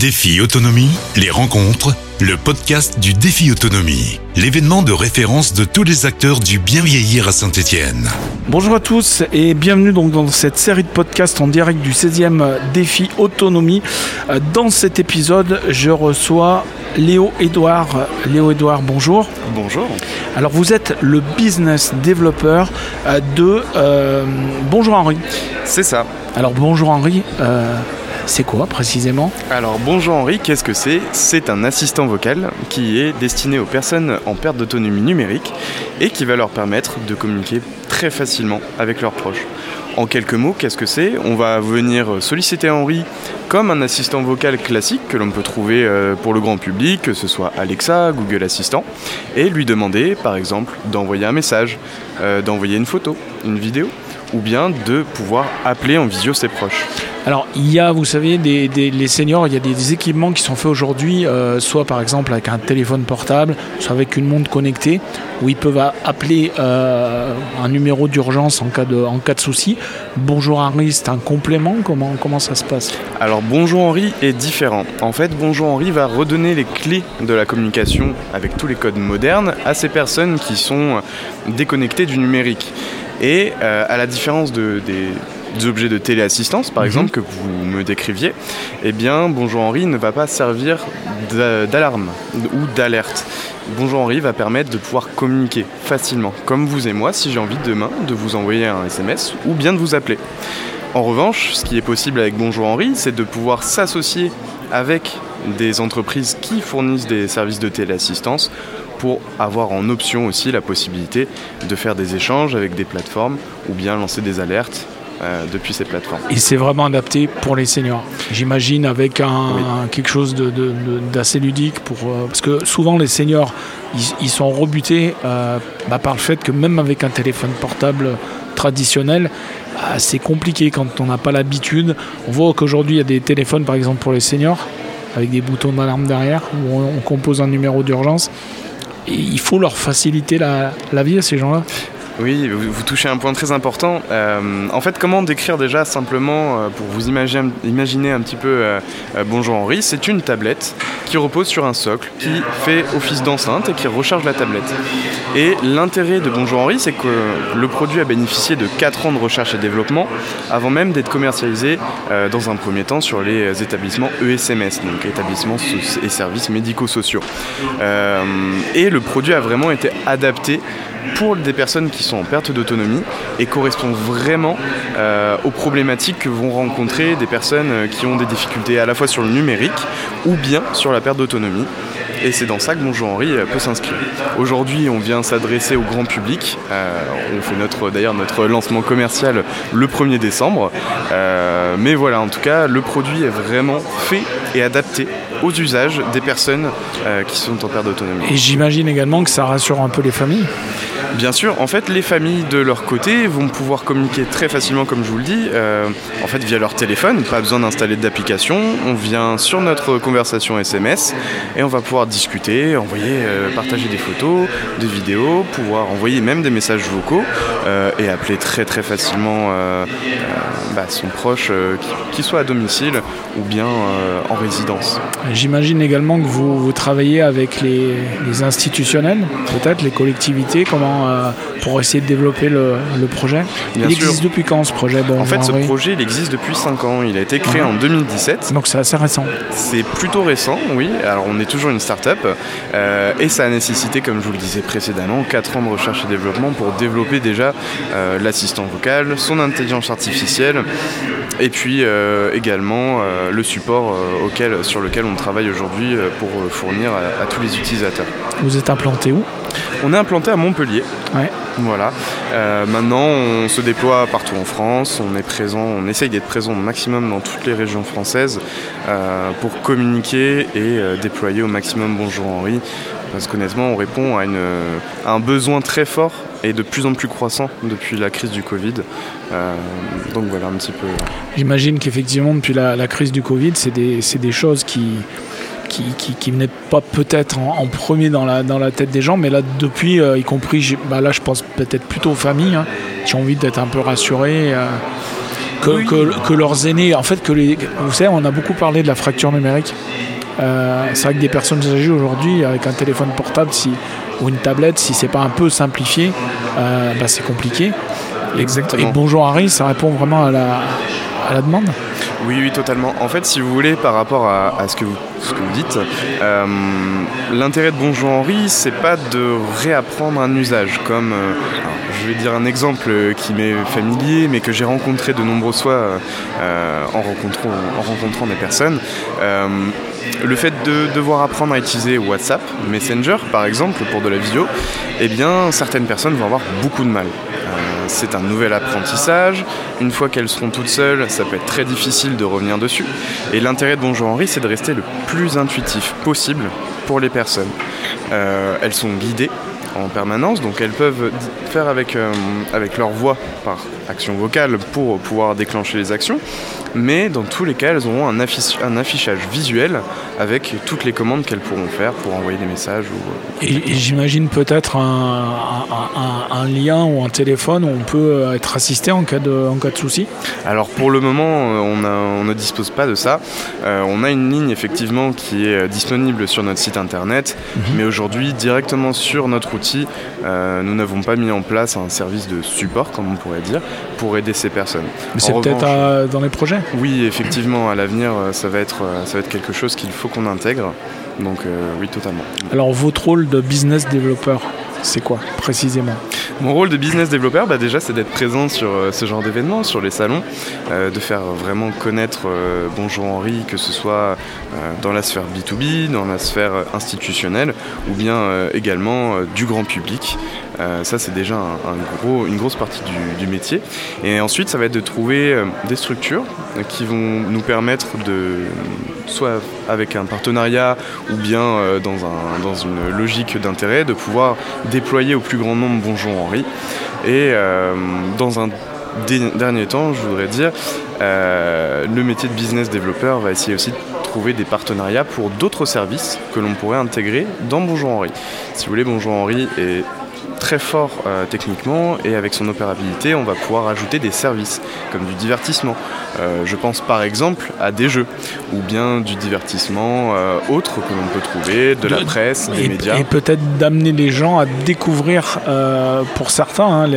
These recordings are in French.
Défi Autonomie, les rencontres, le podcast du Défi Autonomie, l'événement de référence de tous les acteurs du bien vieillir à Saint-Étienne. Bonjour à tous et bienvenue donc dans cette série de podcasts en direct du 16e Défi Autonomie. Dans cet épisode, je reçois Léo Edouard. Léo Edouard, bonjour. Bonjour. Alors vous êtes le business developer euh, de euh, Bonjour Henri. C'est ça. Alors Bonjour Henri, euh, c'est quoi précisément Alors bonjour Henri, qu'est-ce que c'est? C'est un assistant vocal qui est destiné aux personnes en perte d'autonomie numérique et qui va leur permettre de communiquer très facilement avec leurs proches. En quelques mots, qu'est-ce que c'est? On va venir solliciter Henri comme un assistant vocal classique que l'on peut trouver euh, pour le grand public, que ce soit Alexa, Google Assistant, et lui demander par exemple d'envoyer un message, euh, d'envoyer une photo, une vidéo, ou bien de pouvoir appeler en visio ses proches. Alors, il y a, vous savez, les seniors, il y a des équipements qui sont faits aujourd'hui, euh, soit par exemple avec un téléphone portable, soit avec une montre connectée, où ils peuvent appeler euh, un numéro d'urgence en cas de, souci. Bonjour Henri, c'est un complément? Comment, comment ça se passe? Alors Bonjour Henri est différent. En fait, Bonjour Henri va redonner les clés de la communication avec tous les codes modernes à ces personnes qui sont déconnectées du numérique. Et euh, à la différence de- des, des objets de téléassistance, par Mhm. exemple, que vous me décriviez, eh bien Bonjour Henri ne va pas servir d'a- d'alarme ou d'alerte. Bonjour Henri va permettre de pouvoir communiquer facilement, comme vous et moi, si j'ai envie demain de vous envoyer un SMS ou bien de vous appeler. En revanche, ce qui est possible avec Bonjour Henri, c'est de pouvoir s'associer avec des entreprises qui fournissent des services de téléassistance pour avoir en option aussi la possibilité de faire des échanges avec des plateformes ou bien lancer des alertes euh, depuis ces plateformes. Et c'est vraiment adapté pour les seniors. J'imagine avec un, Oui. quelque chose de- de- de- d'assez ludique pour euh, parce que souvent les seniors ils, ils sont rebutés euh, bah, par le fait que même avec un téléphone portable traditionnel ah, c'est compliqué quand on n'a pas l'habitude. On voit qu'aujourd'hui il y a des téléphones par exemple pour les seniors avec des boutons d'alarme derrière où on, on compose un numéro d'urgence. Et il faut leur faciliter la, la vie à ces gens-là. Oui, vous, touchez un point très important. Euh, en fait, comment décrire déjà simplement, euh, pour vous imaginer, un petit peu euh, Bonjour Henri, c'est une tablette qui repose sur un socle, qui fait office d'enceinte et qui recharge la tablette. Et l'intérêt de Bonjour Henri, c'est que le produit a bénéficié de 4 ans de recherche et développement avant même d'être commercialisé dans un premier temps sur les établissements ESMS, donc établissements et services médico-sociaux. Et le produit a vraiment été adapté pour des personnes qui sont en perte d'autonomie et correspond vraiment euh, aux problématiques que vont rencontrer des personnes euh, qui ont des difficultés à la fois sur le numérique ou bien sur la perte d'autonomie. Et c'est dans ça que Bonjour Henri euh, peut s'inscrire. Aujourd'hui, on vient s'adresser au grand public. On fait notre, d'ailleurs notre lancement commercial le 1er décembre. Mais voilà, en tout cas, le produit est vraiment fait et adapté aux usages des personnes qui sont en perte d'autonomie. Et j'imagine également que ça rassure un peu les familles. Bien sûr, en fait, les familles de leur côté vont pouvoir communiquer très facilement, comme je vous le dis, euh, en fait, via leur téléphone. Pas besoin d'installer d'application. On vient sur notre conversation SMS et on va pouvoir discuter, envoyer, euh, partager des photos, des vidéos, pouvoir envoyer même des messages vocaux euh, et appeler très très facilement euh, bah, son proche, euh, qui, qui soit à domicile ou bien en résidence. J'imagine également que vous, vous travaillez avec les, les institutionnels, peut-être les collectivités, comment euh, pour essayer de développer le, le projet. Bien il sûr. existe depuis quand ce projet bon, En fait, ce projet, il existe depuis 5 ans. Il a été créé Mhm. en 2017. Donc c'est assez récent. C'est plutôt récent, oui. Alors on est toujours une start-up euh, et ça a nécessité, comme je vous le disais précédemment, 4 ans de recherche et développement pour développer déjà euh, l'assistant vocal, son intelligence artificielle et puis également le support auquel, sur lequel on travaille aujourd'hui pour fournir à, à tous les utilisateurs. Vous êtes implanté où? On est implanté à Montpellier. Ouais. Voilà. Euh, maintenant, on se déploie partout en France. On est présent, on essaye d'être présent au maximum dans toutes les régions françaises euh, pour communiquer et euh, déployer au maximum Bonjour Henri. Parce qu'honnêtement, on répond à, une, à un besoin très fort et de plus en plus croissant depuis la crise du Covid. Donc voilà un petit peu. J'imagine qu'effectivement, depuis la, la crise du Covid, c'est des, c'est des choses qui, qui, qui, qui venaient pas peut-être en, en premier dans la, dans la tête des gens, mais là, depuis, euh, y compris, bah là, je pense peut-être plutôt aux familles, hein, qui ont envie d'être un peu rassurées. euh, que, leurs aînés, en fait, que les, vous savez, on a beaucoup parlé de la fracture numérique. Euh, c'est vrai que des personnes âgées aujourd'hui, avec un téléphone portable si, ou une tablette, si c'est pas un peu simplifié, bah, c'est compliqué. Exactement. Et Bonjour Harry, ça répond vraiment à la, à la demande Oui, oui, totalement. En fait, si vous voulez, par rapport à, ce, que vous, dites, euh, l'intérêt de Bonjour Henri, c'est pas de réapprendre un usage. Comme, euh, je vais dire un exemple qui m'est familier, mais que j'ai rencontré de nombreuses fois euh, en, rencontrant, en rencontrant des personnes. le fait de devoir apprendre à utiliser WhatsApp, Messenger par exemple, pour de la vidéo, eh bien certaines personnes vont avoir beaucoup de mal c'est un nouvel apprentissage. Une fois qu'elles seront toutes seules, ça peut être très difficile de revenir dessus. Et l'intérêt de Bonjour Henri, c'est de rester le plus intuitif possible pour les personnes. Euh, elles sont guidées en permanence, donc elles peuvent faire avec, euh, avec leur voix par action vocale pour pouvoir déclencher les actions, mais dans tous les cas, elles auront un, un affichage visuel avec toutes les commandes qu'elles pourront faire pour envoyer des messages. Ou, euh, et, j'imagine peut-être un, un, lien ou un téléphone où on peut être assisté en cas de, en cas de souci Alors pour le moment, on, on, ne dispose pas de ça. Euh, on a une ligne effectivement qui est disponible sur notre site internet, mhm. mais aujourd'hui, directement sur notre outil, euh, nous n'avons pas mis en place un service de support, comme on pourrait dire, pour aider ces personnes. Mais c'est peut-être dans les projets Oui, effectivement, à l'avenir, euh, ça, va être, euh, ça va être quelque chose qu'il faut qu'on intègre. Donc oui, totalement. Alors votre rôle de business développeur, c'est quoi précisément? Mon rôle de business développeur, bah, déjà, c'est d'être présent sur euh, ce genre d'événements, sur les salons, euh, de faire vraiment connaître euh, Bonjour Henri, que ce soit dans la sphère B2B, dans la sphère institutionnelle, ou bien également du grand public. Ça, c'est déjà une grosse partie du, métier. Et ensuite, ça va être de trouver des structures qui vont nous permettre de, soit avec un partenariat ou bien dans, un, dans une logique d'intérêt, de pouvoir déployer au plus grand nombre Bonjour Henri. Et euh, dans un dernier temps, je voudrais dire, euh, le métier de business développeur va essayer aussi de trouver des partenariats pour d'autres services que l'on pourrait intégrer dans Bonjour Henri. Si vous voulez, Bonjour Henri est très fort euh, techniquement et avec son opérabilité, on va pouvoir ajouter des services comme du divertissement. Euh, je pense par exemple à des jeux ou bien du divertissement euh, autre que l'on peut trouver, de la presse, des médias. Et peut-être d'amener les gens à découvrir, pour certains, hein,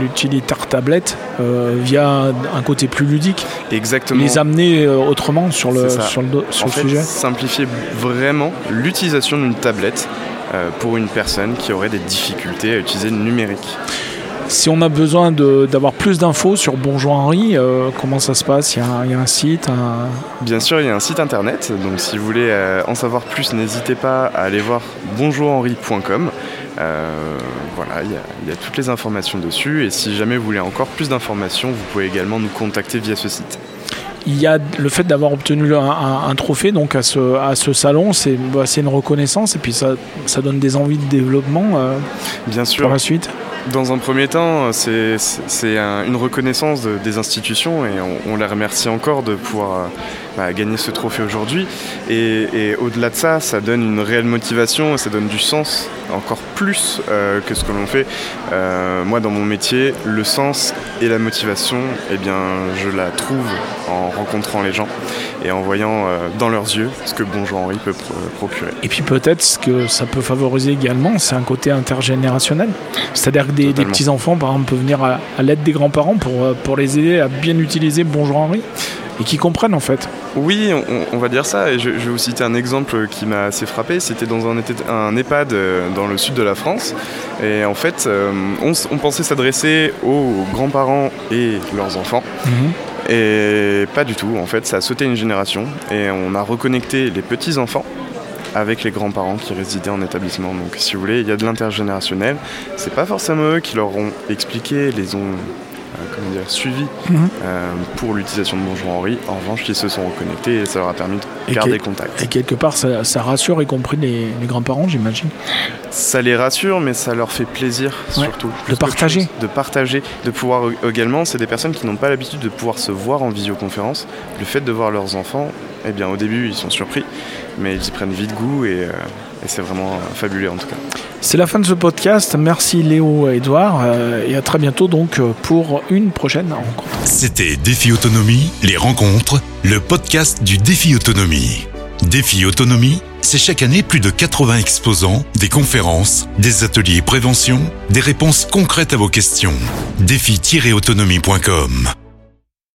l'utilitaire tablette via un côté plus ludique. Exactement. Les amener autrement sur le, sur le, sur le sujet. Simplifier vraiment l'utilisation d'une tablette pour une personne qui aurait des difficultés à utiliser le numérique. Si on a besoin d'avoir plus d'infos sur Bonjour Henri, euh, comment ça se passe? Il y, a, un site Bien sûr, il y a un site internet. Donc si vous voulez euh, en savoir plus, n'hésitez pas à aller voir bonjourhenri.com. voilà, il y, a toutes les informations dessus. Et si jamais vous voulez encore plus d'informations, vous pouvez également nous contacter via ce site il y a le fait d'avoir obtenu un, trophée donc à ce, à ce salon, c'est bah, une reconnaissance et puis ça, ça donne des envies de développement euh, Bien sûr. pour la suite. Dans un premier temps, c'est une reconnaissance des institutions et on, les remercie encore de pouvoir euh, bah, gagner ce trophée aujourd'hui. Et, au-delà de ça, ça donne une réelle motivation et ça donne du sens encore plus euh, que ce que l'on fait. Euh, moi, dans mon métier, le sens et la motivation, eh bien, je la trouve en rencontrant les gens et en voyant dans leurs yeux ce que Bonjour Henri peut procurer. Et puis peut-être ce que ça peut favoriser également, c'est un côté intergénérationnel. C'est-à-dire des, petits-enfants, par exemple, peuvent venir à, l'aide des grands-parents pour, euh, pour les aider à bien utiliser Bonjour Henri et qui comprennent en fait. Oui, on, va dire ça. Et je, vais vous citer un exemple qui m'a assez frappé. C'était dans un, un, EHPAD euh, dans le sud de la France. Et en fait, euh, on, pensait s'adresser aux grands-parents et leurs enfants. Mhm. Et pas du tout. En fait, ça a sauté une génération. Et on a reconnecté les petits-enfants avec les grands-parents qui résidaient en établissement. Donc si vous voulez, il y a de l'intergénérationnel. C'est pas forcément eux qui leur ont expliqué, les ont euh, comment dire, suivis mhm. euh, pour l'utilisation de Bonjour Henri. En revanche, ils se sont reconnectés et ça leur a permis de garder contact. Et quelque part, ça, rassure, y compris les, grands-parents, j'imagine Ça les rassure, mais ça leur fait plaisir surtout. De partager De partager, de pouvoir également, c'est des personnes qui n'ont pas l'habitude de pouvoir se voir en visioconférence. Le fait de voir leurs enfants, eh bien au début ils sont surpris, mais ils y prennent vite goût et, et c'est vraiment fabuleux en tout cas. C'est la fin de ce podcast. Merci Léo et Edouard et à très bientôt donc pour une prochaine rencontre. C'était Défi Autonomie, les rencontres, le podcast du Défi Autonomie. Défi Autonomie, c'est chaque année plus de 80 exposants, des conférences, des ateliers prévention, des réponses concrètes à vos questions. Défi-autonomie.com